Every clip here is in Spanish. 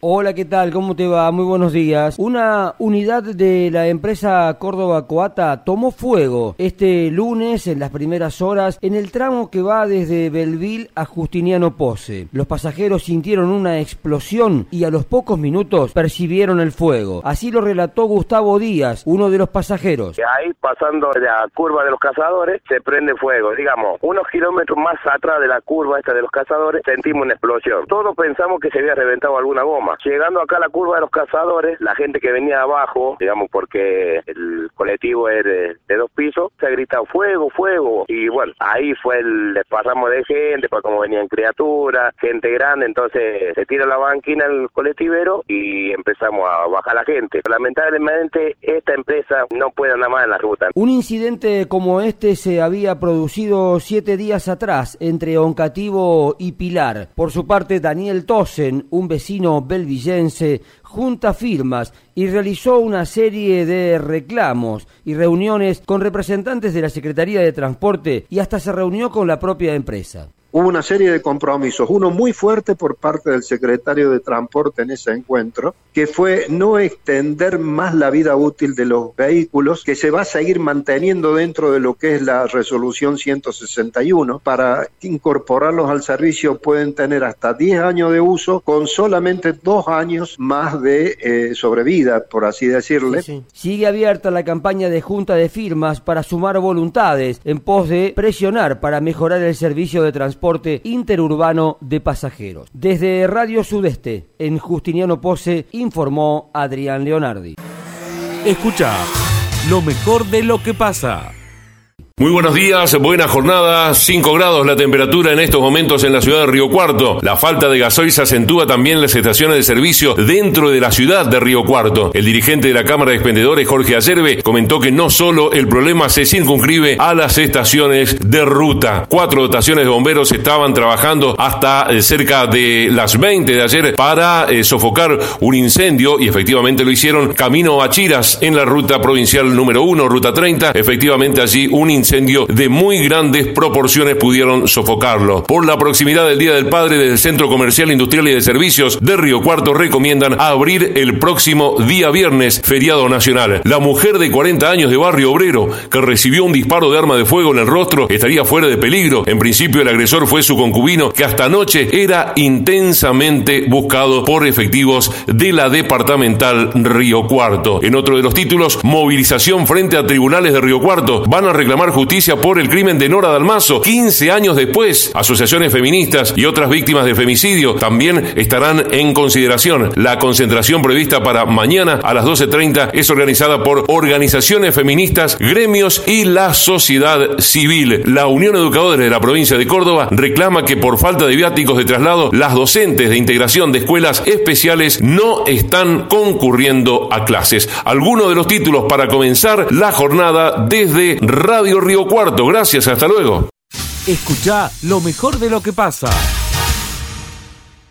Hola, ¿qué tal? ¿Cómo te va? Muy buenos días. Una unidad de la empresa Córdoba Coata tomó fuego este lunes en las primeras horas en el tramo que va desde Belville a Justiniano Pose. Los pasajeros sintieron una explosión y a los pocos minutos percibieron el fuego. Así lo relató Gustavo Díaz, uno de los pasajeros. Ahí pasando la curva de los cazadores se prende fuego. Digamos, unos kilómetros más atrás de la curva esta de los cazadores sentimos una explosión. Todos pensamos que se había reventado alguna Llegando acá a la curva de los cazadores, la gente que venía abajo, digamos porque el colectivo es de, dos pisos, se ha gritado fuego, fuego. Y bueno, ahí fue el desparramo de gente, pues como venían criaturas, gente grande, entonces se tira la banquina el colectivero y empezamos a bajar la gente. Lamentablemente esta empresa no puede andar más en la ruta. Un incidente como este se había producido siete días atrás entre Oncativo y Pilar. Por su parte, Daniel Tosen, un vecino Villense junta firmas y realizó una serie de reclamos y reuniones con representantes de la Secretaría de Transporte y hasta se reunió con la propia empresa hubo una serie de compromisos, uno muy fuerte por parte del secretario de Transporte en ese encuentro, que fue no extender más la vida útil de los vehículos, que se va a seguir manteniendo dentro de lo que es la resolución 161. Para incorporarlos al servicio pueden tener hasta 10 años de uso con solamente dos años más de eh, sobrevida, por así decirle. Sigue abierta la campaña de junta de firmas para sumar voluntades en pos de presionar para mejorar el servicio de transporte transporte interurbano de pasajeros. Desde Radio Sudeste, en Justiniano Pose, informó Adrián Leonardi. Escucha lo mejor de lo que pasa. Muy buenos días, buena jornada, 5 grados la temperatura en estos momentos en la ciudad de Río Cuarto. La falta de gasoil se acentúa también las estaciones de servicio dentro de la ciudad de Río Cuarto. El dirigente de la Cámara de Expendedores, Jorge Ayerbe, comentó que no solo el problema se circunscribe a las estaciones de ruta. Cuatro dotaciones de bomberos estaban trabajando hasta eh, cerca de las 20 de ayer para eh, sofocar un incendio y efectivamente lo hicieron camino a Chiras en la ruta provincial número 1, ruta 30. Efectivamente allí un incendio incendio de muy grandes proporciones pudieron sofocarlo. Por la proximidad del Día del Padre desde el Centro Comercial, Industrial y de Servicios de Río Cuarto recomiendan abrir el próximo día viernes, feriado nacional. La mujer de 40 años de Barrio Obrero, que recibió un disparo de arma de fuego en el rostro, estaría fuera de peligro. En principio el agresor fue su concubino, que hasta anoche era intensamente buscado por efectivos de la departamental Río Cuarto. En otro de los títulos, movilización frente a tribunales de Río Cuarto. Van a reclamar justicia por el crimen de Nora Dalmazo. 15 años después, asociaciones feministas y otras víctimas de femicidio también estarán en consideración. La concentración prevista para mañana a las 12.30 es organizada por organizaciones feministas, gremios y la sociedad civil. La Unión Educadora de la provincia de Córdoba reclama que por falta de viáticos de traslado, las docentes de integración de escuelas especiales no están concurriendo a clases. Algunos de los títulos para comenzar la jornada desde Radio Río Cuarto. Gracias, hasta luego. Escucha lo mejor de lo que pasa.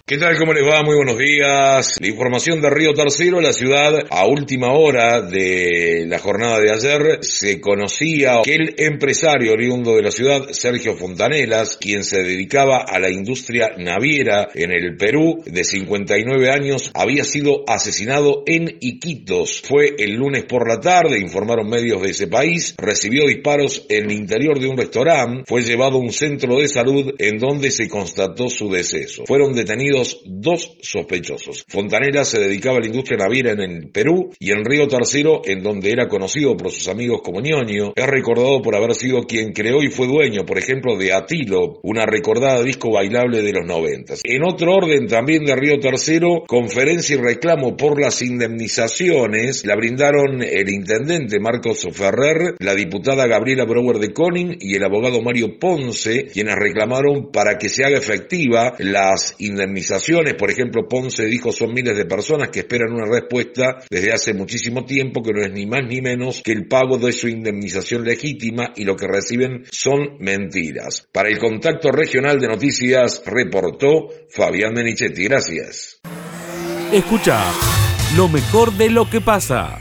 ¿Qué tal? ¿Cómo les va? Muy buenos días. La información de Río Tercero, la ciudad, a última hora de la jornada de ayer, se conocía que el empresario oriundo de la ciudad, Sergio Fontanelas, quien se dedicaba a la industria naviera en el Perú, de 59 años, había sido asesinado en Iquitos. Fue el lunes por la tarde, informaron medios de ese país, recibió disparos en el interior de un restaurante, fue llevado a un centro de salud en donde se constató su deceso. Fueron detenidos dos sospechosos. Fontanera se dedicaba a la industria naviera en el Perú y en Río Tercero, en donde era conocido por sus amigos como ñoño, es recordado por haber sido quien creó y fue dueño, por ejemplo, de Atilo, una recordada disco bailable de los noventas. En otro orden también de Río Tercero, conferencia y reclamo por las indemnizaciones la brindaron el intendente Marcos Ferrer, la diputada Gabriela Brower de Conin y el abogado Mario Ponce, quienes reclamaron para que se haga efectiva las indemnizaciones por ejemplo, Ponce dijo son miles de personas que esperan una respuesta desde hace muchísimo tiempo que no es ni más ni menos que el pago de su indemnización legítima y lo que reciben son mentiras. Para el contacto regional de noticias reportó Fabián Menichetti. Gracias. Escucha lo mejor de lo que pasa.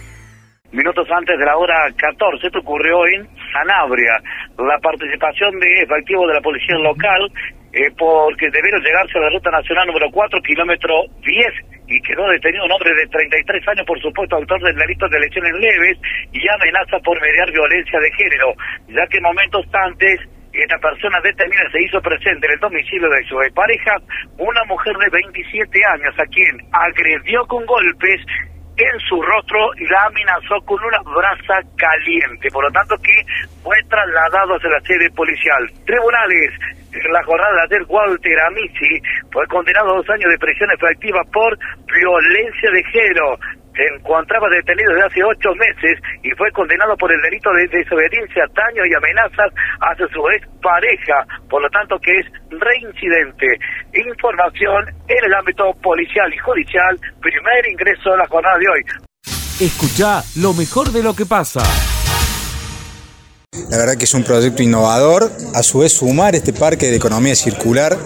Minutos antes de la hora 14, esto ocurrió en Sanabria. La participación de efectivos de la policía local eh, porque debieron llegarse a la ruta nacional número 4, kilómetro 10, y quedó detenido un hombre de 33 años, por supuesto, autor del delito de lesiones leves y amenaza por mediar violencia de género, ya que momentos antes esta persona detenida se hizo presente en el domicilio de su pareja, una mujer de 27 años a quien agredió con golpes en su rostro y la amenazó con una brasa caliente, por lo tanto que fue trasladado hacia la sede policial. Tribunales, en la jornada de ayer, Walter Amici fue condenado a dos años de prisión efectiva por violencia de género se encontraba detenido desde hace ocho meses y fue condenado por el delito de desobediencia, daño y amenazas hacia su ex pareja, por lo tanto que es reincidente. Información en el ámbito policial y judicial, primer ingreso de la jornada de hoy. Escucha lo mejor de lo que pasa. La verdad que es un proyecto innovador, a su vez sumar este parque de economía circular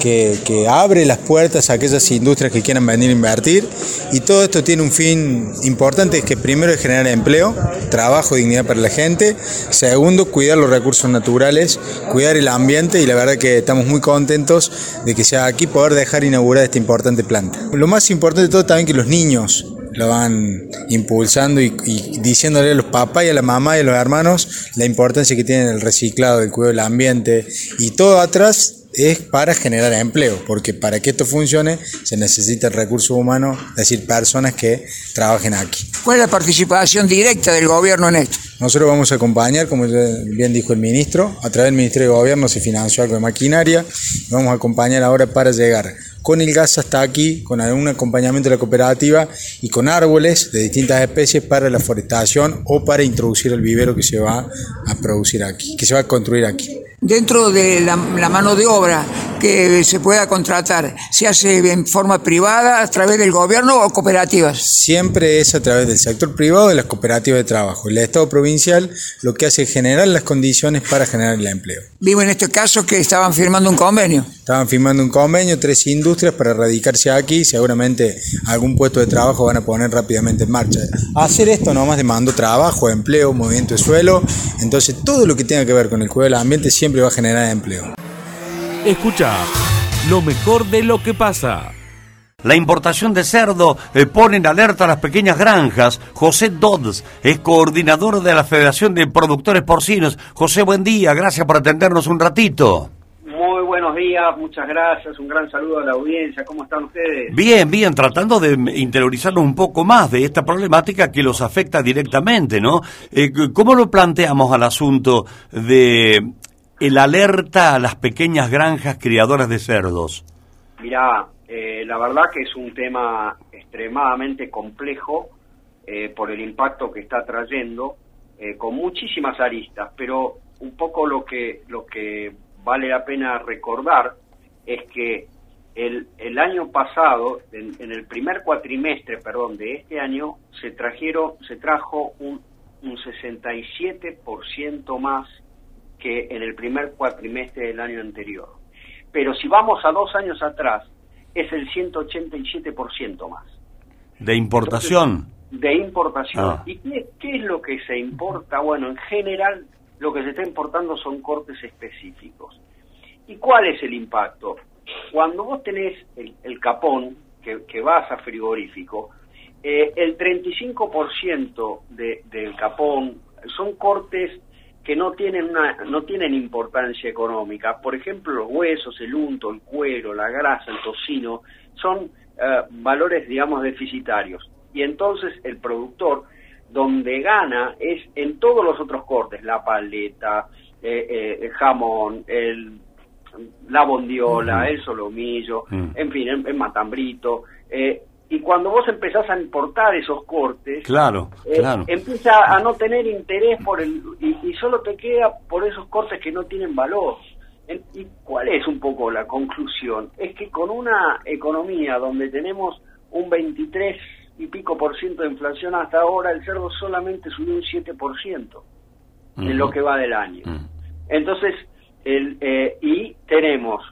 que, abre las puertas a aquellas industrias que quieran venir a invertir. Y todo esto tiene un fin importante, que primero es generar empleo, trabajo, dignidad para la gente, segundo cuidar los recursos naturales, cuidar el ambiente. Y la verdad que estamos muy contentos de que sea aquí poder dejar inaugurar esta importante planta. Lo más importante de todo también que los niños lo van impulsando y, y, diciéndole a los papás y a la mamá y a los hermanos la importancia que tienen el reciclado, el cuidado del ambiente y todo atrás es para generar empleo, porque para que esto funcione se necesita el recurso humano, es decir, personas que trabajen aquí. ¿Cuál es la participación directa del gobierno en esto? Nosotros vamos a acompañar, como bien dijo el ministro, a través del Ministerio de Gobierno se financió algo de maquinaria, vamos a acompañar ahora para llegar con el gas hasta aquí, con algún acompañamiento de la cooperativa y con árboles de distintas especies para la forestación o para introducir el vivero que se va a producir aquí, que se va a construir aquí dentro de la, mano de obra que se pueda contratar, ¿se hace en forma privada, a través del gobierno o cooperativas? Siempre es a través del sector privado y las cooperativas de trabajo. El Estado provincial lo que hace es generar las condiciones para generar el empleo. Vivo en este caso que estaban firmando un convenio. Estaban firmando un convenio, tres industrias para radicarse aquí, seguramente algún puesto de trabajo van a poner rápidamente en marcha. Hacer esto nomás demandó trabajo, empleo, movimiento de suelo, entonces todo lo que tenga que ver con el cuidado del ambiente siempre va a generar empleo. Escucha lo mejor de lo que pasa. La importación de cerdo eh, pone en alerta a las pequeñas granjas. José Dodds es coordinador de la Federación de Productores Porcinos. José, buen día, gracias por atendernos un ratito. Muy buenos días, muchas gracias, un gran saludo a la audiencia, ¿cómo están ustedes? Bien, bien, tratando de interiorizarnos un poco más de esta problemática que los afecta directamente, ¿no? Eh, ¿Cómo lo planteamos al asunto de el alerta a las pequeñas granjas criadoras de cerdos? Mirá, eh, la verdad que es un tema extremadamente complejo eh, por el impacto que está trayendo, eh, con muchísimas aristas, pero un poco lo que, lo que vale la pena recordar es que el, el año pasado, en, en, el primer cuatrimestre, perdón, de este año, se trajeron, se trajo un, un 67% más que en el primer cuatrimestre del año anterior. Pero si vamos a dos años atrás, es el 187% más. ¿De importación? de importación. Ah. ¿Y qué, qué, es lo que se importa? Bueno, en general lo que se está importando son cortes específicos. ¿Y cuál es el impacto? Cuando vos tenés el, capón, que, que, vas a frigorífico, eh, el 35% de, del capón son cortes que no tienen una, no tienen importancia económica. Por ejemplo, los huesos, el unto, el cuero, la grasa, el tocino, son eh, valores, digamos, deficitarios. Y entonces el productor, donde gana, es en todos los otros cortes, la paleta, eh, eh, el jamón, el, la bondiola, el solomillo, mm. en fin, el, matambrito, eh, y cuando vos empezás a importar esos cortes, claro, eh, claro. empieza a no tener interés por el y, solo te queda por esos cortes que no tienen valor. ¿Y cuál es un poco la conclusión? Es que con una economía donde tenemos un 23 y pico por ciento de inflación hasta ahora, el cerdo solamente subió un 7 por ciento en lo que va del año. Entonces, el, eh, y tenemos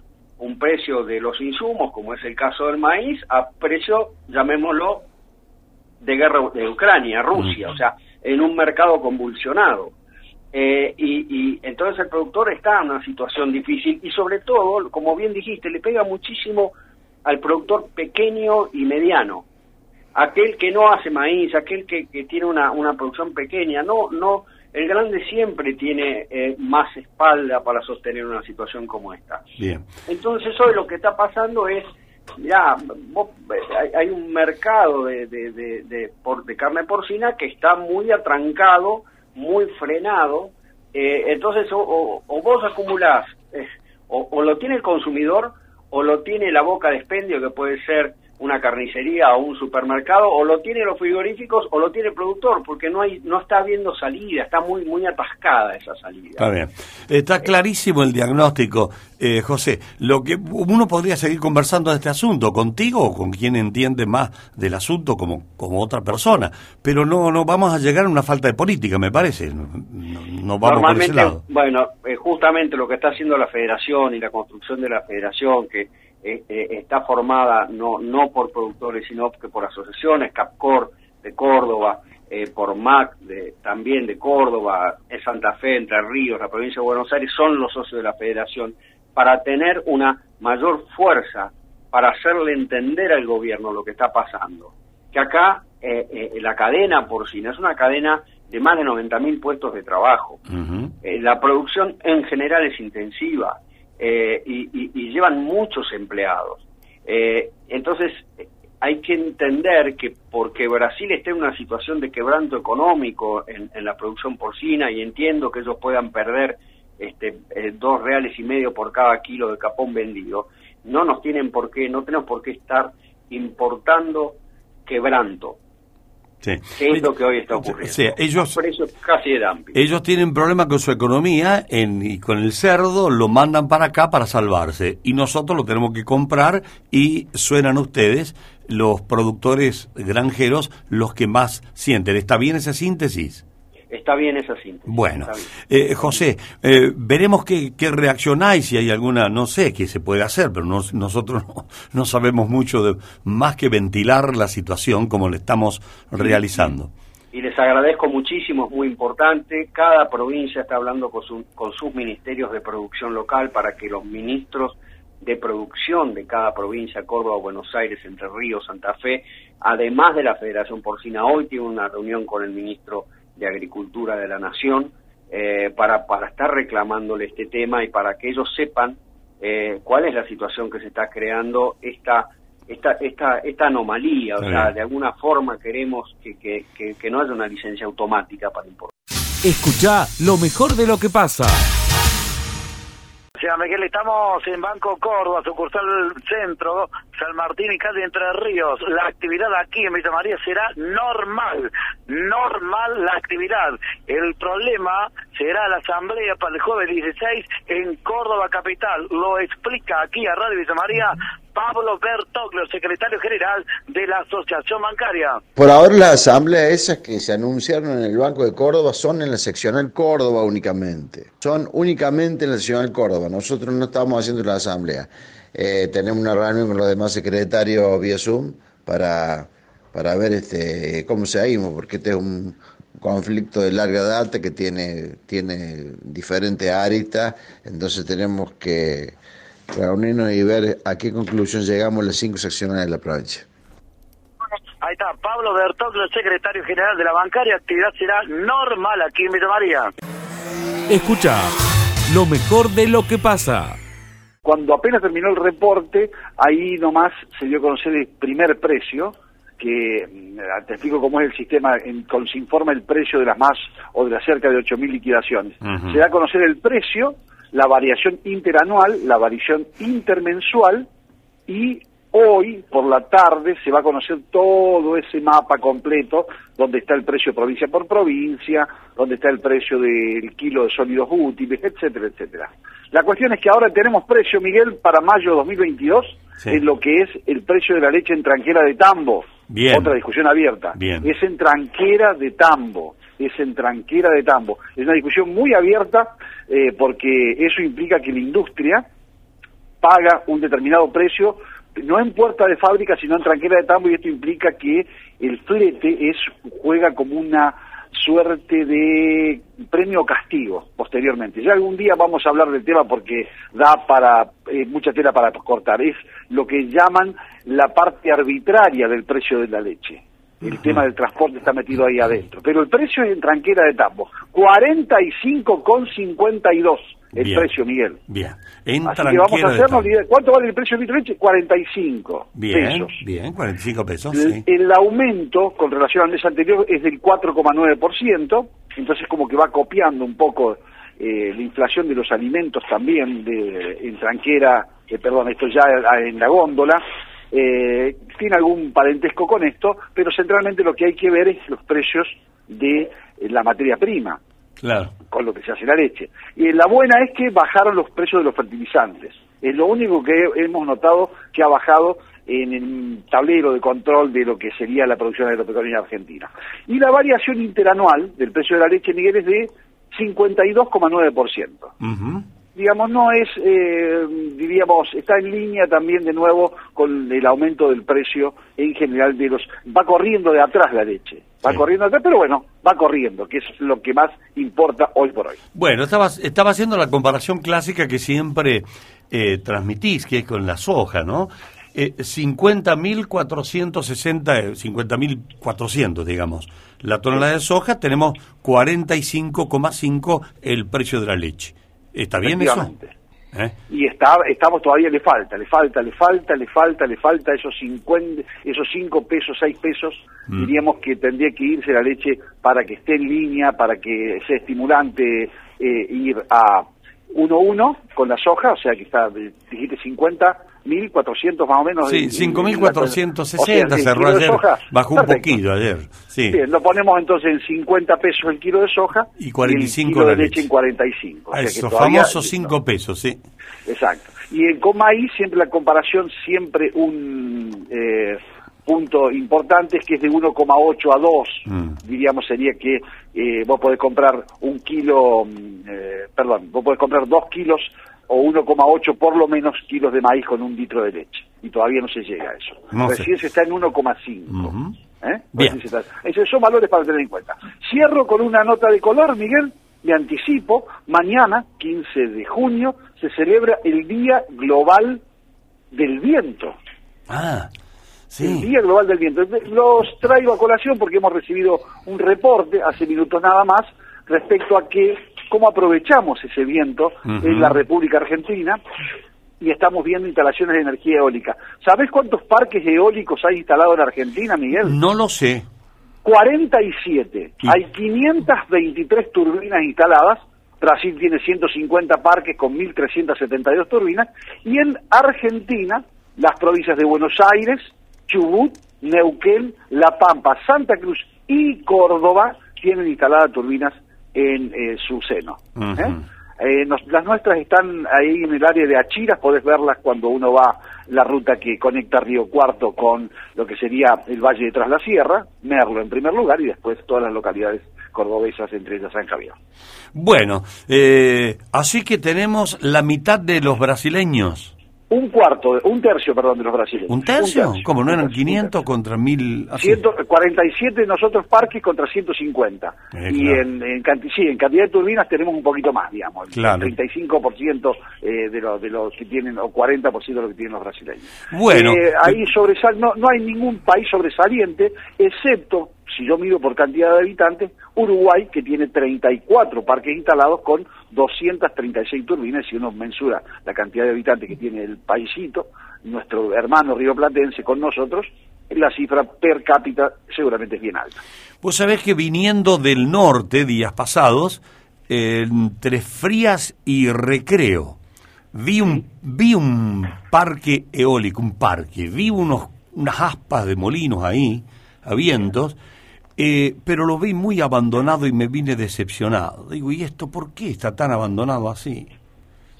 un precio de los insumos, como es el caso del maíz, a precio, llamémoslo, de guerra de Ucrania, Rusia, o sea, en un mercado convulsionado. Eh, y, y, entonces el productor está en una situación difícil y sobre todo, como bien dijiste, le pega muchísimo al productor pequeño y mediano, aquel que no hace maíz, aquel que, que tiene una, una producción pequeña, no, no, el grande siempre tiene eh, más espalda para sostener una situación como esta. Bien. Entonces hoy lo que está pasando es, ya, hay, un mercado de, de, de, de, por, de carne porcina que está muy atrancado, muy frenado, eh, entonces o, vos acumulás, eh, o, o, lo tiene el consumidor, o lo tiene la boca de expendio, que puede ser una carnicería o un supermercado, o lo tiene los frigoríficos o lo tiene el productor, porque no hay no está habiendo salida, está muy muy atascada esa salida. Está bien. Está clarísimo el diagnóstico, eh, José. Lo que uno podría seguir conversando de este asunto contigo o con quien entiende más del asunto como como otra persona, pero no no vamos a llegar a una falta de política, me parece. No, vamos Normalmente, por ese lado. bueno, eh, justamente lo que está haciendo la Federación y la construcción de la Federación que eh, eh, está formada no, no por productores, sino que por asociaciones, CAPCOR de Córdoba, eh, por MAC de, también de Córdoba, en Santa Fe, Entre Ríos, la provincia de Buenos Aires, son los socios de la federación, para tener una mayor fuerza, para hacerle entender al gobierno lo que está pasando. Que acá la cadena porcina es una cadena de más de 90.000 puestos de trabajo. la producción en general es intensiva eh, y, llevan muchos empleados. Eh, entonces, hay que entender que porque Brasil esté en una situación de quebranto económico en, la producción porcina y entiendo que ellos puedan perder este, eh, dos reales y medio por cada kilo de capón vendido, no nos tienen por qué, no tenemos por qué estar importando quebranto. Sí. es lo que hoy está ocurriendo. ellos, casi Ellos tienen problemas con su economía en, y con el cerdo lo mandan para acá para salvarse. Y nosotros lo tenemos que comprar y suenan ustedes, los productores granjeros, los que más sienten. ¿Está bien esa síntesis? Está bien esa síntesis. Bueno, eh, José, eh, veremos qué, qué, reaccionáis, si hay alguna, no sé qué se puede hacer, pero nosotros no, sabemos mucho de más que ventilar la situación como le estamos realizando. Y les agradezco muchísimo, es muy importante. Cada provincia está hablando con, con sus ministerios de producción local para que los ministros de producción de cada provincia, Córdoba, Buenos Aires, Entre Ríos, Santa Fe, además de la Federación Porcina, hoy tiene una reunión con el ministro de Agricultura de la Nación eh, para, para estar reclamándole este tema y para que ellos sepan eh, cuál es la situación que se está creando esta esta esta, esta anomalía, o sea, de alguna forma queremos que, que, que, que no haya una licencia automática para importar. Escucha lo mejor de lo que pasa. Sea, Miguel, estamos en Banco Córdoba, sucursal centro, San Martín y calle Entre Ríos. La actividad aquí en Villa María será normal, normal la actividad. El problema será la asamblea para el jueves 16 en Córdoba Capital. Lo explica aquí a Radio Villa María Pablo Bertoglio, secretario general de la Asociación Bancaria. Por ahora las asambleas esas que se anunciaron en el Banco de Córdoba son en la seccional Córdoba únicamente. Son únicamente en la seccional Córdoba. Nosotros no estamos haciendo la asamblea. Eh, tenemos una reunión con los demás secretarios vía Zoom para, para ver este, cómo seguimos, porque este es un conflicto de larga data que tiene, tiene diferentes aristas, entonces tenemos que reunirnos y ver a qué conclusión llegamos las cinco secciones de la provincia. Ahí está, Pablo Bertoclo, secretario general de la bancaria. Actividad será normal aquí en Villa María. Escucha lo mejor de lo que pasa. Cuando apenas terminó el reporte, ahí nomás se dio a conocer el primer precio, que mm, te explico cómo es el sistema, en, con, se informa el precio de las más o de las cerca de 8.000 liquidaciones. Se da a conocer el precio la variación interanual, la variación intermensual y hoy por la tarde se va a conocer todo ese mapa completo donde está el precio provincia por provincia, donde está el precio del kilo de sólidos útiles, etcétera, etcétera. La cuestión es que ahora tenemos precio, Miguel, para mayo 2022 en lo que es el precio de la leche en tranquera de tambo. Otra discusión abierta. Es en tranquera de tambo es en tranquera de tambo. Es una discusión muy abierta eh, porque eso implica que la industria paga un determinado precio, no en puerta de fábrica, sino en tranquera de tambo, y esto implica que el flete es, juega como una suerte de premio castigo posteriormente. Ya algún día vamos a hablar del tema porque da para eh, mucha tela para cortar. Es lo que llaman la parte arbitraria del precio de la leche. El tema del transporte está metido ahí adentro. Pero el precio en tranquera de tambo. 45,52 el Bien. precio, Miguel. Bien. En Así que vamos a hacernos idea. ¿Cuánto vale el precio del litro de leche? 45 Bien, pesos. bien, 45 pesos, El, sí. el aumento con relación al mes anterior es del 4,9%, entonces como que va copiando un poco eh, la inflación de los alimentos también de, en tranquera, eh, perdón, esto ya en la góndola, eh, tiene algún parentesco con esto, pero centralmente lo que hay que ver es los precios de eh, la materia prima Claro. con lo que se hace la leche. Y la buena es que bajaron los precios de los fertilizantes. Es lo único que hemos notado que ha bajado en el tablero de control de lo que sería la producción agropecuaria argentina. Y la variación interanual del precio de la leche, Miguel, es de 52,9%. Ujú. Digamos, no es, eh, diríamos, está en línea también de nuevo con el aumento del precio en general de los... Va corriendo de atrás la leche, va corriendo de atrás, pero bueno, va corriendo, que es lo que más importa hoy por hoy. Bueno, estaba, estaba haciendo la comparación clásica que siempre eh, transmitís, que es con la soja, ¿no? Eh, 50.460, eh, 50.400, digamos. La tonelada de soja tenemos 45,5 el precio de la leche. ¿Está bien eso? ¿Eh? y está, estamos todavía le falta, le falta, le falta, le falta, le falta esos 50, esos 5 pesos, 6 pesos, Mm. diríamos que tendría que irse la leche para que esté en línea, para que sea estimulante eh, ir a 1-1 con la soja, o sea que está, dijiste 50, 1.400 más o menos. Sí, en- 5.460 o sea, el cerró ayer, soja. bajó un Perfecto. poquito ayer. Sí. Bien, lo ponemos entonces en 50 pesos el kilo de soja Y 45 el kilo de leche leche. en 45. o sea Esos famosos 5 pesos, sí. Exacto. Y en con maíz siempre la comparación, siempre un eh, punto importante es que es de 1,8 a 2. Mm. Diríamos sería que eh, vos podés comprar un kilo, mm, eh, perdón, vos podés comprar 2 kilos o 1,8 por lo menos kilos de maíz con un litro de leche. Y todavía no se llega a eso. No. Recién se está en 1,5. Ujú. ¿Eh? Bien. Está- Esos son valores para tener en cuenta. Cierro con una nota de color, Miguel. Le anticipo, mañana, 15 de junio, se celebra el Día Global del Viento. Ah, El sí. Día Global del Viento. Los traigo a colación porque hemos recibido un reporte hace minutos nada más respecto a que cómo aprovechamos ese viento en la República Argentina y estamos viendo instalaciones de energía eólica. ¿Sabés cuántos parques eólicos hay instalados en Argentina, Miguel? No lo sé. 47. Y- Hay 523 turbinas instaladas. Brasil tiene 150 parques con 1.372 turbinas. Y en Argentina, las provincias de Buenos Aires, Chubut, Neuquén, La Pampa, Santa Cruz y Córdoba tienen instaladas turbinas en eh, su seno. ¿eh? Eh, nos- las nuestras están ahí en el área de Achiras, podés verlas cuando uno va la ruta que conecta Río Cuarto con lo que sería el Valle de Tras la Sierra, Merlo en primer lugar y después todas las localidades cordobesas, entre ellas San Javier. Bueno, eh, así que tenemos la mitad de los brasileños. Un cuarto, un tercio, perdón, de los brasileños. ¿Un tercio? ¿Cómo no un eran tercio, un 500 contra 1000? así? 147 nosotros parques contra 150. Eh, y claro. en, en, canti- sí, en cantidad de turbinas tenemos un poquito más, digamos. El Claro. 35% eh, de, los de los que tienen, o 40% de lo que tienen los brasileños. Bueno. Eh, ahí sobresal, no, no hay ningún país sobresaliente, excepto, si yo mido por cantidad de habitantes, Uruguay, que tiene 34 parques instalados con 236 turbinas, si uno mensura la cantidad de habitantes que tiene el paisito, nuestro hermano Río Platense con nosotros, la cifra per cápita seguramente es bien alta. Vos sabés que viniendo del norte días pasados, entre Frías y Recreo, vi un, vi un parque eólico, un parque, vi unos, unas aspas de molinos ahí, a vientos, eh, pero lo vi muy abandonado y me vine decepcionado. Digo, ¿y esto por qué está tan abandonado así?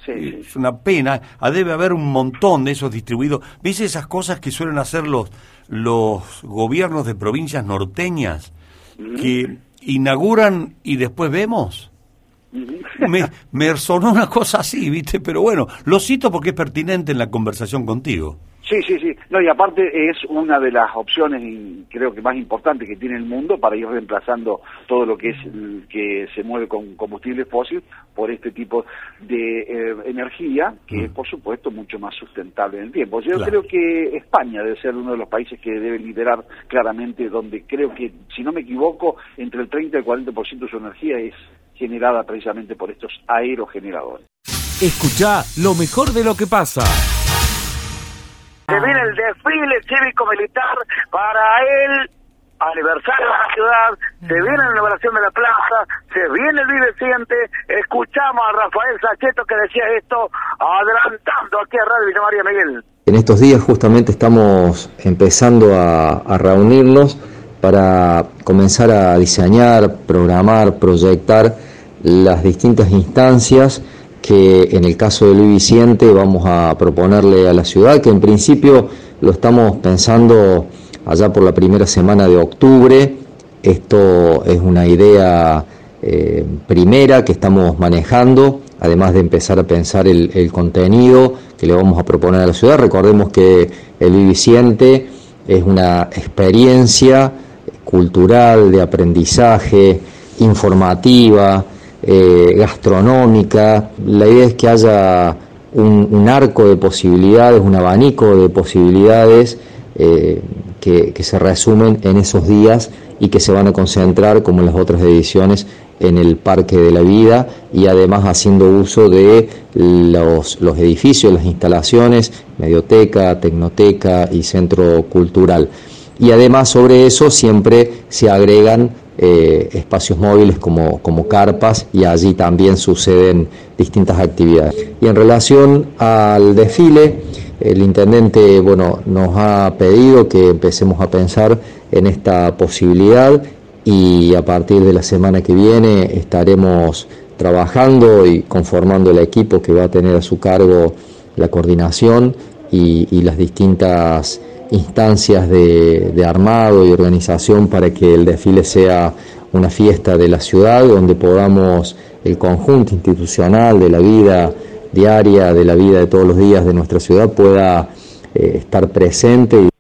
Sí, sí. Es una pena. Ah, debe haber un montón de esos distribuidos. ¿Viste esas cosas que suelen hacer los, los gobiernos de provincias norteñas? Que inauguran y después vemos. Me, me sonó una cosa así, ¿viste? Pero bueno, lo cito porque es pertinente en la conversación contigo. Sí, sí, sí. No, y aparte es una de las opciones, creo que más importantes que tiene el mundo para ir reemplazando todo lo que es que se mueve con combustibles fósiles por este tipo de eh, energía, que es por supuesto mucho más sustentable en el tiempo. Yo creo que España debe ser uno de los países que debe liderar claramente, donde creo que, si no me equivoco, entre el 30 y el 40% de su energía es generada precisamente por estos aerogeneradores. Escucha lo mejor de lo que pasa. Se viene el desfile cívico-militar para el aniversario de la ciudad, se viene la inauguración de la plaza, se viene el Viveciente, escuchamos a Rafael Sacheto que decía esto, adelantando aquí a Radio Villa María Miguel. En estos días justamente estamos empezando a, a reunirnos para comenzar a diseñar, programar, proyectar las distintas instancias que en el caso de Luis Vicente vamos a proponerle a la ciudad, que en principio lo estamos pensando allá por la primera semana de octubre. Esto es una idea eh, primera que estamos manejando, además de empezar a pensar el, contenido que le vamos a proponer a la ciudad. Recordemos que el Vicente es una experiencia cultural, de aprendizaje, informativa, eh, gastronómica. La idea es que haya un, arco de posibilidades, un abanico de posibilidades eh, que, se resumen en esos días y que se van a concentrar, como en las otras ediciones, en el Parque de la Vida y además haciendo uso de los, los edificios, las instalaciones, medioteca, tecnoteca y centro cultural. Y además sobre eso siempre se agregan eh, espacios móviles como, como carpas y allí también suceden distintas actividades. Y en relación al desfile, el intendente bueno, nos ha pedido que empecemos a pensar en esta posibilidad y a partir de la semana que viene estaremos trabajando y conformando el equipo que va a tener a su cargo la coordinación y, y las distintas instancias de, armado y organización para que el desfile sea una fiesta de la ciudad donde podamos el conjunto institucional de la vida diaria, de la vida de todos los días de nuestra ciudad pueda eh, estar presente.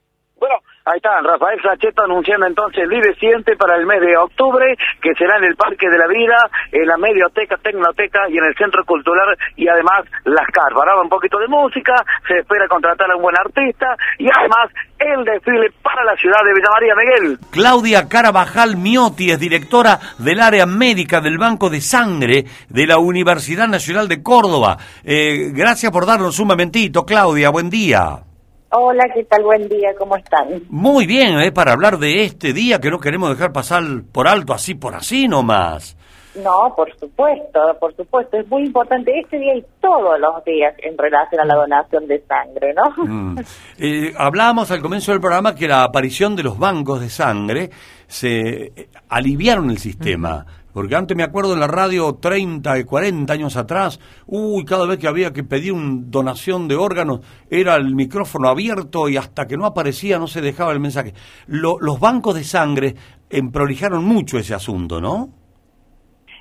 Ahí está, Rafael Sacheto anunciando entonces el Viveciente para el mes de octubre, que será en el Parque de la Vida, en la Medioteca, Tecnoteca y en el Centro Cultural y además las carpas. Ahora un poquito de música, se espera contratar a un buen artista y además el desfile para la ciudad de Villa María Miguel. Claudia Carabajal Miotti es directora del área médica del Banco de Sangre de la Universidad Nacional de Córdoba. Eh, gracias por darnos un momentito, Claudia, buen día. Hola, ¿qué tal? Buen día, ¿cómo están? Muy bien, ¿eh? para hablar de este día que no queremos dejar pasar por alto así por así nomás. No, por supuesto, por supuesto. Es muy importante este día y todos los días en relación a la donación de sangre, ¿no? Mm. Eh, hablábamos al comienzo del programa que la aparición de los bancos de sangre se aliviaron el sistema. Porque antes me acuerdo en la radio 30 y 40 años atrás, uy, cada vez que había que pedir una donación de órganos era el micrófono abierto y hasta que no aparecía no se dejaba el mensaje. los bancos de sangre emprolijaron mucho ese asunto, ¿no?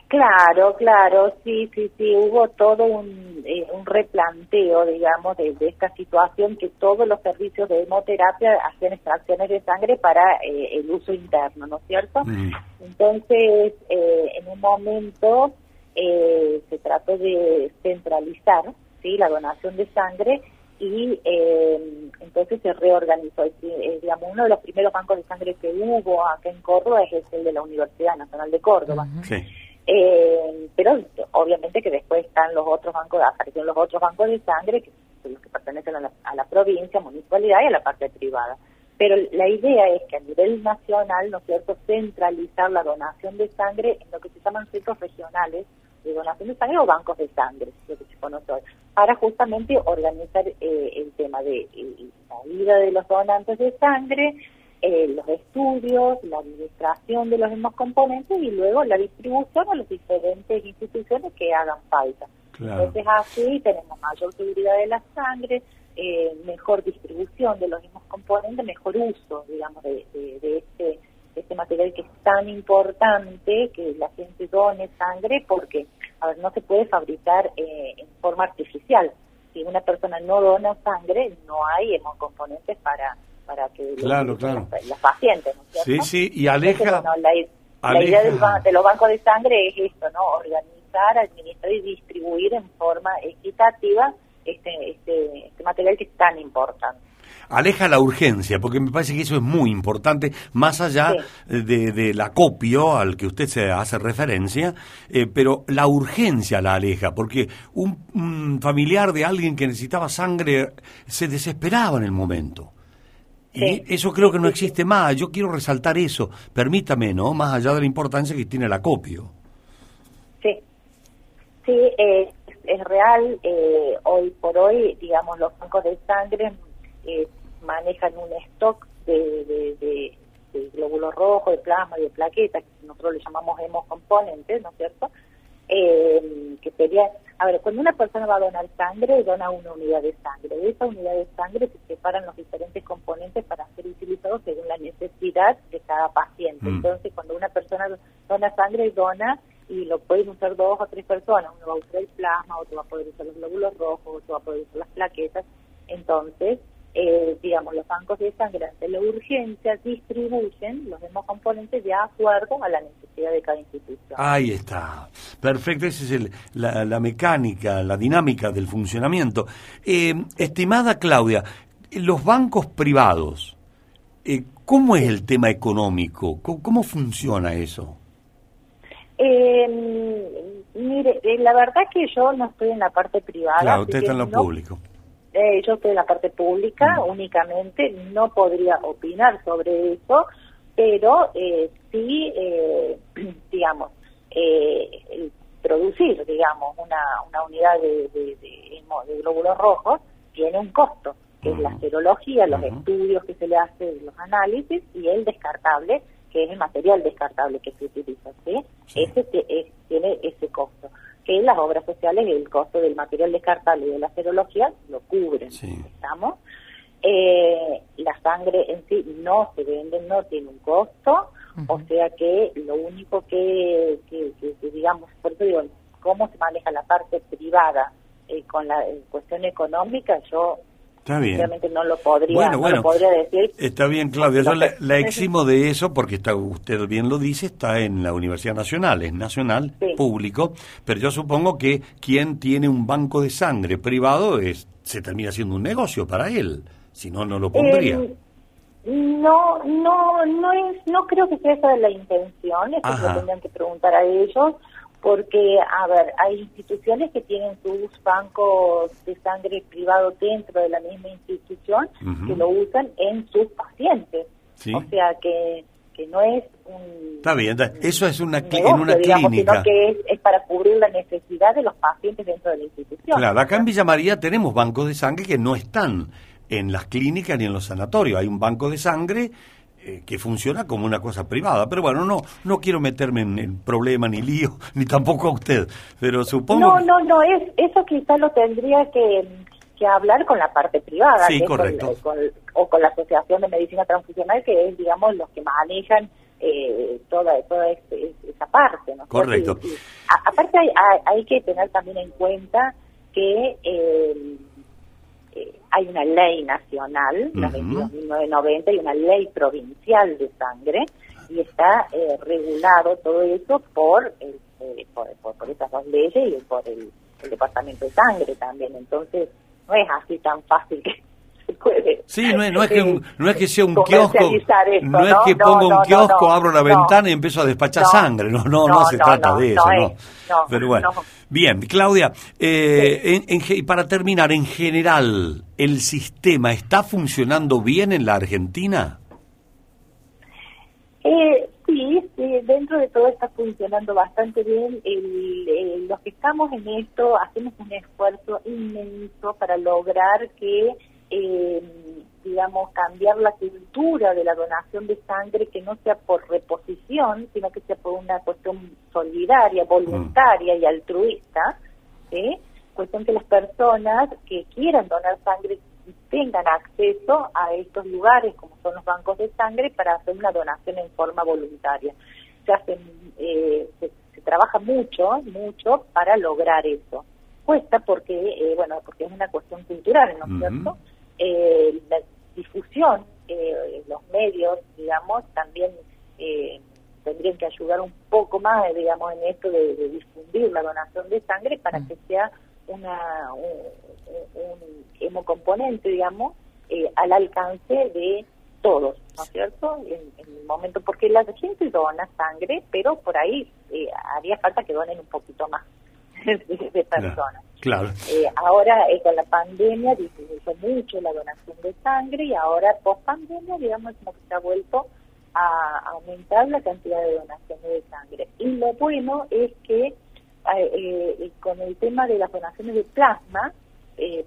Claro, claro, sí, sí, sí, hubo todo un, eh, un replanteo, digamos, de, esta situación que todos los servicios de hemoterapia hacían extracciones de sangre para eh, el uso interno, ¿no es cierto? Mm. Entonces, eh, en un momento se trató de centralizar, ¿sí?, la donación de sangre y entonces se reorganizó. digamos, uno de los primeros bancos de sangre que hubo acá en Córdoba es el de la Universidad Nacional de Córdoba. Sí. Eh, pero obviamente que después están los otros bancos, aparecieron los otros bancos de sangre, que son los que pertenecen a la, a la provincia, municipalidad y a la parte privada. Pero la idea es que a nivel nacional, ¿no es cierto?, centralizar la donación de sangre en lo que se llaman centros regionales de donación de sangre o bancos de sangre, lo que se conoce hoy, para justamente organizar eh, el tema de eh, la vida de los donantes de sangre, eh, los estudios, la administración de los mismos componentes y luego la distribución a las diferentes instituciones que hagan falta. Entonces así tenemos mayor seguridad de la sangre, eh, mejor distribución de los mismos componentes, mejor uso, digamos, de, este, este material que es tan importante que la gente done sangre porque, a ver, no se puede fabricar eh, en forma artificial si una persona no dona sangre, no hay hemocomponentes para para que claro, claro. Las, pacientes, ¿no es Sí, sí, y aleja... la, idea de los bancos de sangre es esto, ¿no? Organizar, administrar y distribuir en forma equitativa este, este, este material que es tan importante aleja la urgencia, porque me parece que eso es muy importante, más allá de, del acopio al que usted se hace referencia, eh, pero la urgencia la aleja, porque un, familiar de alguien que necesitaba sangre se desesperaba en el momento. Y eso creo que no existe más. Yo quiero resaltar eso. Permítame, ¿no? Más allá de la importancia que tiene el acopio. Sí. Sí, eh, es real. Eh, hoy por hoy, digamos, los bancos de sangre eh, manejan un stock de, de, glóbulos rojos, de plasma y de plaquetas, que nosotros le llamamos hemocomponentes, ¿no es cierto? Eh, que sería, a ver, cuando una persona va a donar sangre, dona una unidad de sangre. De esa unidad de sangre se separan los diferentes componentes para ser utilizados según la necesidad de cada paciente. Mm. Entonces, cuando una persona dona sangre, dona y lo pueden usar dos o tres personas. Uno va a usar el plasma, otro va a poder usar los glóbulos rojos, otro va a poder usar las plaquetas. Entonces, eh, digamos, los bancos de sangre ante la urgencia distribuyen los mismos componentes de acuerdo a la necesidad de cada institución. Ahí está. Perfecto, esa es la, mecánica, la dinámica del funcionamiento. Eh, estimada Claudia, los bancos privados, eh, ¿cómo es el tema económico? ¿Cómo, funciona eso? mire, la verdad que yo no estoy en la parte privada. Claro, usted está en lo público eh, yo estoy en la parte pública únicamente, no podría opinar sobre eso, pero eh, sí, eh, digamos, eh, producir, digamos, una, una unidad de, de, de, glóbulos rojos tiene un costo, que es la serología, los estudios que se le hacen, los análisis y el descartable, que es el material descartable que se utiliza, ¿sí? Ese tiene ese costo que las obras sociales el costo del material descartable y de la serología lo cubren. ¿Estamos? Eh, la sangre en sí no se vende, no tiene un costo, o sea que lo único que, que, digamos, por eso digo, cómo se maneja la parte privada eh, con la cuestión económica, yo Está bien. no lo podría, podría decir. Está bien, Claudia. Yo la, eximo de eso porque está, usted bien lo dice, está en la Universidad Nacional, es nacional, público, pero yo supongo que quien tiene un banco de sangre privado es se termina siendo un negocio para él, si no, no lo pondría. Eh, no, no, no es, no creo que sea esa la intención, eso lo tendrían que preguntar a ellos porque, a ver, hay instituciones que tienen sus bancos de sangre privado dentro de la misma institución que lo usan en sus pacientes. O sea que, que no es un... Está bien, eso es una, en una clínica. Sino que es, para cubrir la necesidad de los pacientes dentro de la institución. Claro, acá en Villa María tenemos bancos de sangre que no están en las clínicas ni en los sanatorios. Hay un banco de sangre eh, que funciona como una cosa privada. Pero bueno, no no quiero meterme en, el problema ni lío, ni tampoco a usted, pero supongo... No, no, no, es, eso quizás lo tendría que, que hablar con la parte privada, sí, correcto. o con la Asociación de Medicina Transfusional, que es, digamos, los que manejan eh, toda, toda este, esa parte. ¿no? Correcto. aparte hay, hay, que tener también en cuenta que... Eh, hay una ley nacional, la 22.990, y una ley provincial de sangre, y está eh, regulado todo eso por, eh, por, por, esas dos leyes y por el, Departamento de Sangre también. Entonces, no es así tan fácil que se puede. Sí, no es, no es, que, no es que sea un kiosco, no es que ponga un kiosco, abro la ventana y empiezo a despachar sangre, no, no, no, se trata de eso, no. Pero bueno. Bien, Claudia, eh, en, para terminar, en general, ¿el sistema está funcionando bien en la Argentina? Eh, sí, dentro de todo está funcionando bastante bien. los que estamos en esto hacemos un esfuerzo inmenso para lograr que eh, digamos, cambiar la cultura de la donación de sangre, que no sea por reposición, sino que sea por una cuestión solidaria, voluntaria y altruista, cuestión que las personas que quieran donar sangre tengan acceso a estos lugares, como son los bancos de sangre, para hacer una donación en forma voluntaria. Se, hacen, eh, se trabaja mucho, mucho para lograr eso. respuesta porque, eh, bueno, porque es una cuestión cultural, ¿no es cierto? Eh, la difusión, eh, los medios, digamos, también eh, tendrían que ayudar un poco más, digamos, en esto de, difundir la donación de sangre para que sea una un, un hemocomponente, digamos, al alcance de todos, ¿no es cierto? En, el momento, porque la gente dona sangre, pero por ahí haría falta que donen un poquito más de, personas. Claro. Eh, ahora, eh, con la pandemia, disminuyó mucho la donación de sangre y ahora, post pandemia, digamos, como que se ha vuelto a aumentar la cantidad de donaciones de sangre. Y lo bueno es que eh, con el tema de las donaciones de plasma,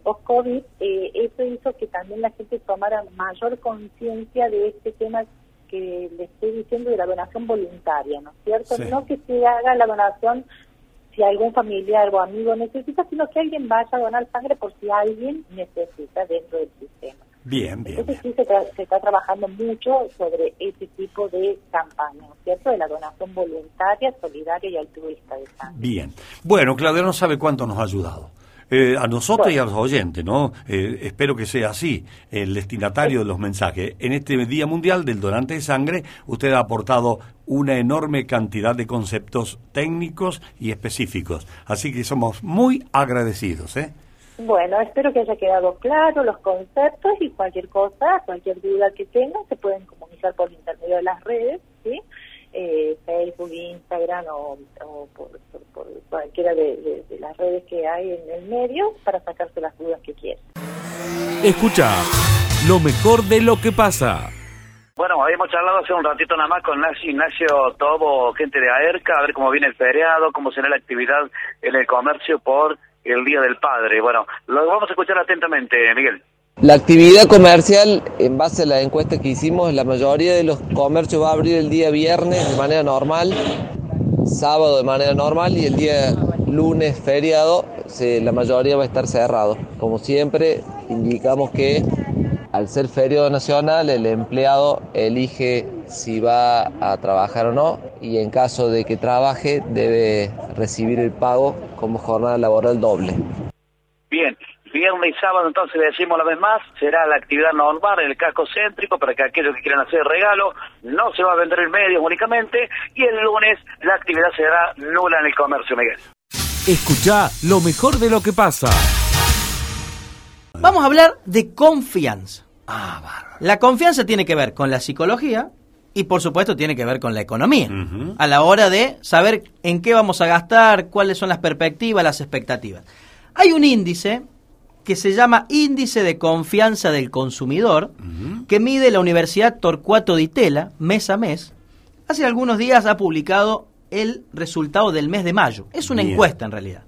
post-COVID, eso hizo que también la gente tomara mayor conciencia de este tema que le estoy diciendo de la donación voluntaria, ¿no es cierto? No que se haga la donación si algún familiar o amigo necesita, sino que alguien vaya a donar sangre por si alguien necesita dentro del sistema. Bien, bien. Entonces sí se, está trabajando mucho sobre ese tipo de campaña, ¿cierto? De la donación voluntaria, solidaria y altruista de sangre. Bien. Bueno, Claudia no sabe cuánto nos ha ayudado. Eh, a nosotros y a los oyentes, ¿no? Eh, espero que sea así, el destinatario de los mensajes. En este Día Mundial del Donante de Sangre, usted ha aportado una enorme cantidad de conceptos técnicos y específicos. Así que somos muy agradecidos, ¿eh? Bueno, espero que haya quedado claro los conceptos y cualquier cosa, cualquier duda que tengan, se pueden comunicar por intermedio de las redes, ¿sí? Eh, Facebook, Instagram o, por, cualquiera de, las redes que hay en el medio para sacarse las dudas que quieran. Escucha lo mejor de lo que pasa. Bueno, habíamos charlado hace un ratito nada más con Ignacio Tobo, gente de AERCA, a ver cómo viene el feriado, cómo será la actividad en el comercio por el Día del Padre. Bueno, lo vamos a escuchar atentamente, Miguel. La actividad comercial, en base a la encuesta que hicimos, la mayoría de los comercios va a abrir el día viernes de manera normal, sábado de manera normal y el día lunes feriado la mayoría va a estar cerrado. Como siempre, indicamos que al ser feriado nacional, el empleado elige si va a trabajar o no y en caso de que trabaje debe recibir el pago como jornada laboral doble. Viernes y sábado, entonces le decimos la vez más, será la actividad normal en el casco céntrico para que aquellos que quieran hacer regalo, no se va a vender en medios únicamente, y el lunes la actividad será nula en el comercio, Miguel. Escucha lo mejor de lo que pasa. Vamos a hablar de confianza. Ah, la confianza tiene que ver con la psicología y por supuesto tiene que ver con la economía. A la hora de saber en qué vamos a gastar, cuáles son las perspectivas, las expectativas. Hay un índice que se llama Índice de Confianza del Consumidor, que mide la Universidad Torcuato Di Tella mes a mes. Hace algunos días ha publicado el resultado del mes de mayo. Es una encuesta en realidad.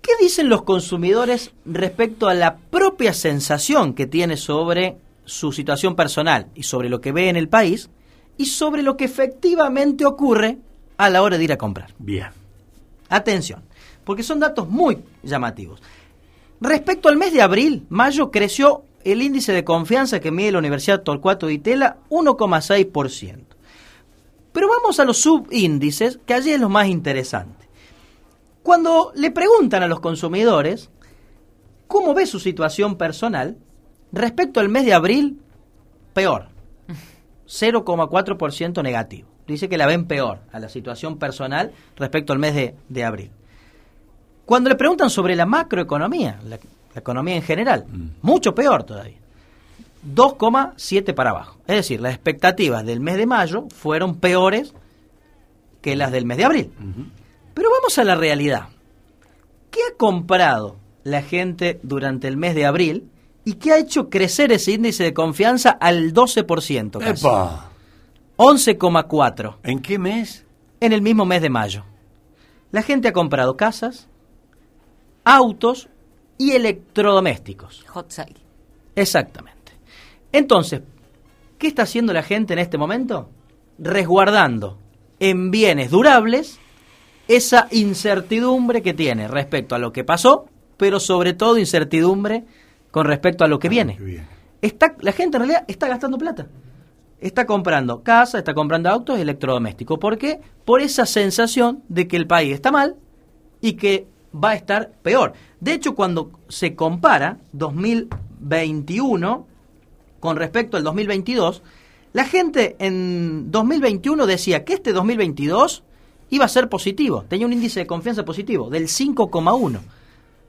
¿Qué dicen los consumidores respecto a la propia sensación que tiene sobre su situación personal y sobre lo que ve en el país y sobre lo que efectivamente ocurre a la hora de ir a comprar? Bien. Atención, porque son datos muy llamativos. Respecto al mes de abril, mayo creció el índice de confianza que mide la Universidad Torcuato de Itela 1,6%. Pero vamos a los subíndices, que allí es lo más interesante. Cuando le preguntan a los consumidores cómo ve su situación personal, respecto al mes de abril, peor. 0,4% negativo. Dice que la ven peor a la situación personal respecto al mes de, de abril. Cuando le preguntan sobre la macroeconomía, la, economía en general, mm. mucho peor todavía. 2,7 para abajo. Es decir, las expectativas del mes de mayo fueron peores que las del mes de abril. Pero vamos a la realidad. ¿Qué ha comprado la gente durante el mes de abril y qué ha hecho crecer ese índice de confianza al 12%? Casi? 11,4. ¿En qué mes? En el mismo mes de mayo. La gente ha comprado casas, autos y electrodomésticos. Hot sale. Exactamente. Entonces, ¿qué está haciendo la gente en este momento? Resguardando en bienes durables esa incertidumbre que tiene respecto a lo que pasó, pero sobre todo incertidumbre con respecto a lo que, viene. Está, la gente en realidad está gastando plata. Está comprando casa, está comprando autos y electrodomésticos. ¿Por qué? Por esa sensación de que el país está mal y que va a estar peor. De hecho, cuando se compara 2021 con respecto al 2022, la gente en 2021 decía que este 2022 iba a ser positivo, tenía un índice de confianza positivo del 5,1.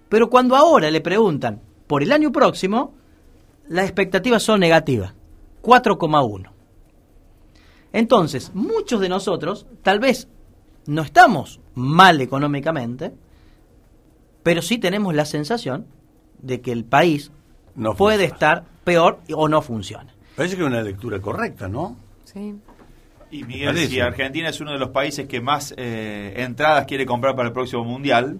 Pero cuando ahora le preguntan por el año próximo, las expectativas son negativas, 4,1. Entonces, muchos de nosotros tal vez no estamos mal económicamente, pero sí tenemos la sensación de que el país No puede estar peor o no funciona. Parece que es una lectura correcta, ¿no? Sí. Y Miguel, si Argentina es uno de los países que más eh, entradas quiere comprar para el próximo mundial,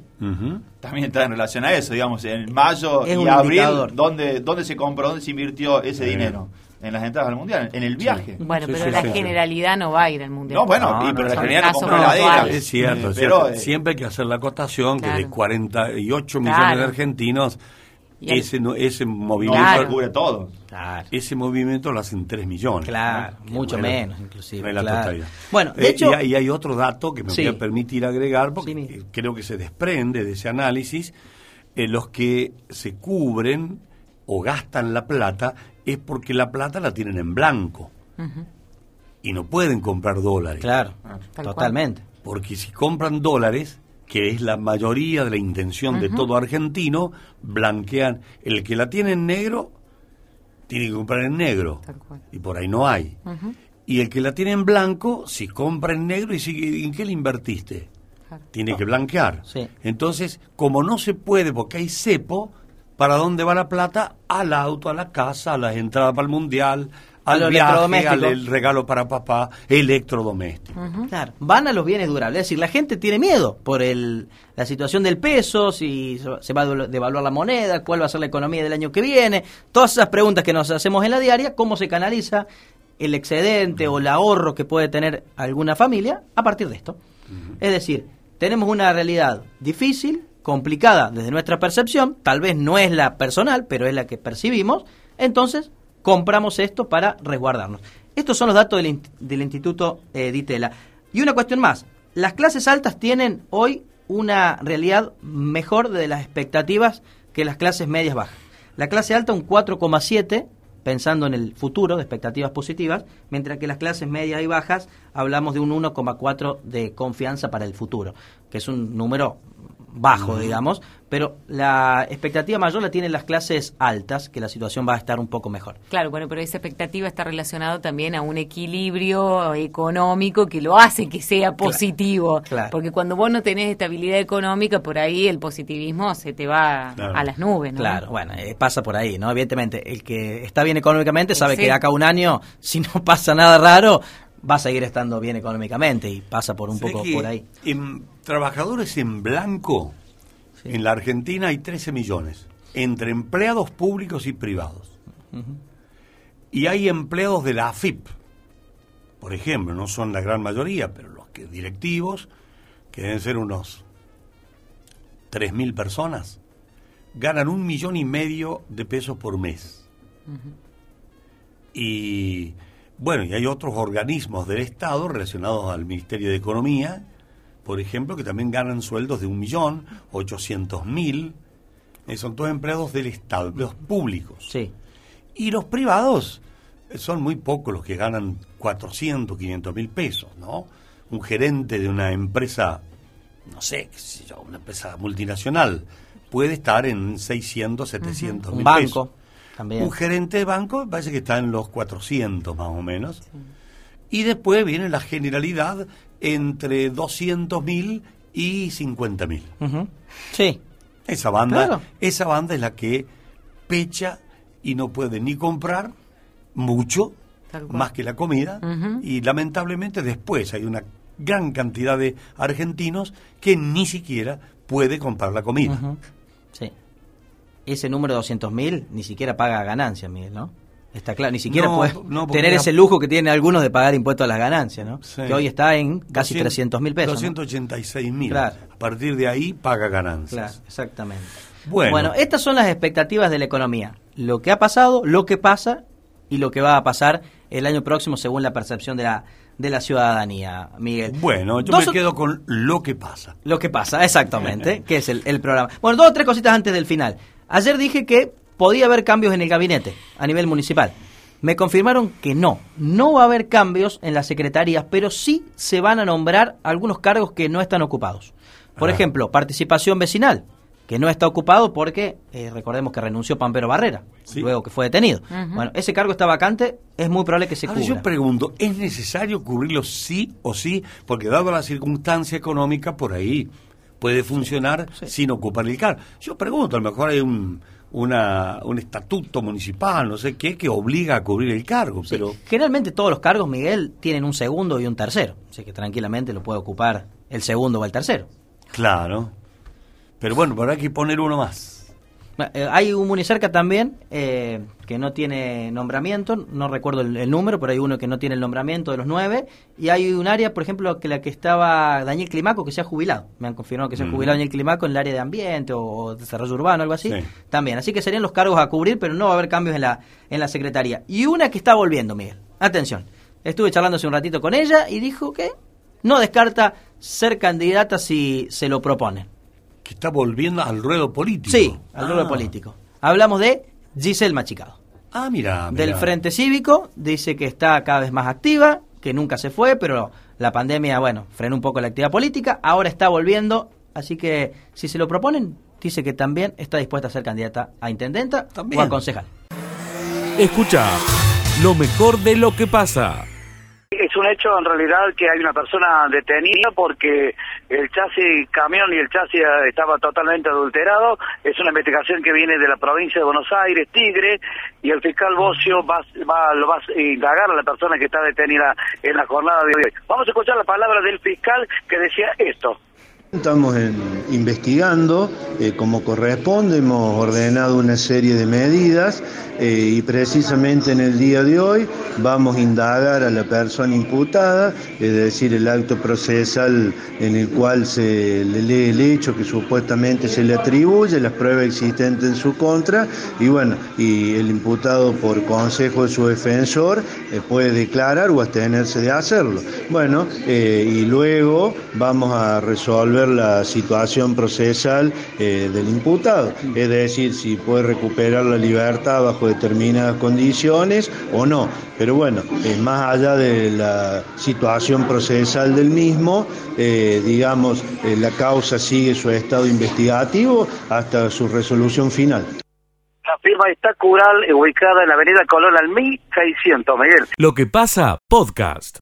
también está en relación a eso, digamos, en mayo Es y abril, indicador. ¿dónde, ¿dónde se compró, dónde se invirtió ese Sí. dinero? En las entradas al mundial, en el viaje. Bueno, pero la generalidad no va a ir al mundial. No, bueno, y- pero la generalidad no heladera. puntuales. Es cierto, es Pero, cierto. eh, siempre hay que hacer la acotación que de Claro. 48 Claro. millones de argentinos, Y ese, no- ese movimiento Claro. cubre todo. Ese movimiento lo hacen 3 millones. Claro, ¿no? mucho Bueno, menos, inclusive, no es la claro. totalidad. Bueno, de Eh, hecho- y, hay, y hay otro dato que me Sí. voy a permitir agregar, porque creo que se desprende de ese análisis. eh, los que se cubren o gastan la plata es porque la plata la tienen en blanco y no pueden comprar dólares. Claro, Tal totalmente. Porque si compran dólares, que es la mayoría de la intención de todo argentino, blanquean. El que la tiene en negro, tiene que comprar en negro. Y por ahí no hay. Y el que la tiene en blanco, si compra en negro y ¿en qué le invertiste? Tiene que blanquear. Sí. Entonces, como no se puede porque hay cepo, ¿para dónde va la plata? Al auto, a la casa, a las entradas para el mundial, al los viaje, al el regalo para papá, electrodoméstico. Claro, van a los bienes durables. Es decir, la gente tiene miedo por el, la situación del peso, si se va- a devalu- devaluar la moneda, cuál va a ser la economía del año que viene. Todas esas preguntas que nos hacemos en la diaria, cómo se canaliza el excedente o el ahorro que puede tener alguna familia a partir de esto. Es decir, tenemos una realidad difícil, complicada desde nuestra percepción, tal vez no es la personal, pero es la que percibimos, entonces compramos esto para resguardarnos. Estos son los datos del, del Instituto eh, Ditela. Y una cuestión más, las clases altas tienen hoy una realidad mejor de las expectativas que las clases medias bajas. La clase alta un 4,7 pensando en el futuro de expectativas positivas, mientras que las clases medias y bajas hablamos de un 1,4 de confianza para el futuro, que es un número bajo, digamos, pero la expectativa mayor la tienen las clases altas, que la situación va a estar un poco mejor. Claro, bueno, pero esa expectativa está relacionada también a un equilibrio económico que lo hace que sea positivo. claro. Porque cuando vos no tenés estabilidad económica, por ahí el positivismo se te va Claro. a las nubes, ¿no? Claro, bueno, eh, pasa por ahí, ¿no? Evidentemente, el que está bien económicamente sabe Sí. que de acá a un año, si no pasa nada raro, va a seguir estando bien económicamente y pasa por un ¿Sabés poco por ahí. En trabajadores en blanco, en la Argentina hay 13 millones, entre empleados públicos y privados. Y hay empleados de la AFIP, por ejemplo, no son la gran mayoría, pero los que directivos, que deben ser unos 3.000 personas, ganan un millón y medio de pesos por mes. Y bueno, y hay otros organismos del Estado relacionados al Ministerio de Economía, por ejemplo, que también ganan sueldos de un millón, ochocientos mil. Eh, Son todos empleados del Estado, empleados públicos. Sí. Y los privados son muy pocos los que ganan 400, 500 mil pesos, ¿no? Un gerente de una empresa, no sé, qué sé yo, una empresa multinacional, puede estar en 600, 700 Un mil banco pesos. También. Un gerente de banco parece que está en los 400 más o menos. Y después viene la generalidad entre 200 mil y 50 mil. Ujú. Sí. Esa banda, Claro. esa banda es la que pecha y no puede ni comprar mucho, más que la comida, y lamentablemente después hay una gran cantidad de argentinos que ni siquiera puede comprar la comida. Sí. Ese número de 200.000 ni siquiera paga ganancias, Miguel, ¿no? Está claro, ni siquiera No, puede no, tener la- ese lujo que tienen algunos de pagar impuestos a las ganancias, ¿no? Sí. Que hoy está en casi 200 300 mil pesos. ¿no? 286 mil. Claro. A partir de ahí paga ganancias. Claro, exactamente. Bueno. estas son las expectativas de la economía. Lo que ha pasado, lo que pasa y lo que va a pasar el año próximo según la percepción de la, de la ciudadanía, Miguel. Bueno, yo Dos me quedo con lo que pasa. Lo que pasa, exactamente, que es el, el programa. Bueno, dos o tres cositas antes del final. Ayer dije que podía haber cambios en el gabinete a nivel municipal. Me confirmaron que no, no va a haber cambios en las secretarías, pero sí se van a nombrar algunos cargos que no están ocupados. Por Ah. ejemplo, participación vecinal, que no está ocupado porque eh, recordemos que renunció Pampero Barrera, luego que fue detenido. Bueno, ese cargo está vacante, es muy probable que se Ahora cubra. yo pregunto, ¿es necesario cubrirlo sí o sí? Porque dado la circunstancia económica, por ahí puede funcionar sin ocupar el cargo. Yo pregunto, a lo mejor hay un, una, un estatuto municipal, no sé qué, que obliga a cubrir el cargo, pero... Generalmente todos los cargos, Miguel, tienen un segundo y un tercero. Así que tranquilamente lo puede ocupar el segundo o el tercero. Claro. Pero bueno, habrá que poner uno más. Eh, Hay un Municerca también eh, que no tiene nombramiento, no recuerdo el, el número, pero hay uno que no tiene el nombramiento de los nueve. Y hay un área, por ejemplo, que la que estaba Daniel Climaco, que se ha jubilado. Me han confirmado que se ha jubilado Daniel Climaco en el área de ambiente o, o desarrollo urbano, algo así. Sí. También. Así que serían los cargos a cubrir, pero no va a haber cambios en la, en la secretaría. Y una que está volviendo, Miguel. Atención. Estuve charlando hace un ratito con ella y dijo que no descarta ser candidata si se lo proponen. Que está volviendo al ruedo político. Sí, al ruedo Ah. político. Hablamos de Giselle Machicado. Ah, mira, Del. Frente Cívico, dice que está cada vez más activa, que nunca se fue, pero la pandemia, bueno, frenó un poco la actividad política, ahora está volviendo, así que si se lo proponen, dice que también está dispuesta a ser candidata a intendenta o a concejal. Escucha lo mejor de lo que pasa. Es un hecho en realidad que hay una persona detenida porque el chasis camión y el chasis eh, estaba totalmente adulterado. Es una investigación que viene de la provincia de Buenos Aires, Tigre, y el fiscal Bocio va, va, lo va a indagar a la persona que está detenida en la jornada de hoy. Vamos a escuchar la palabra del fiscal que decía esto. Estamos investigando eh, como corresponde, hemos ordenado una serie de medidas eh, y precisamente en el día de hoy vamos a indagar a la persona imputada, es decir, el acto procesal en el cual se le lee el hecho que supuestamente se le atribuye, las pruebas existentes en su contra y bueno, y el imputado por consejo de su defensor eh, puede declarar o abstenerse de hacerlo. Bueno, y luego vamos a resolver la situación procesal eh, del imputado, es decir, si puede recuperar la libertad bajo determinadas condiciones o no. Pero bueno, eh, más allá de la situación procesal del mismo, eh, digamos, eh, la causa sigue su estado investigativo hasta su resolución final. La firma está Cural, ubicada en la avenida Colón al 1600, Miguel. Lo que pasa, podcast.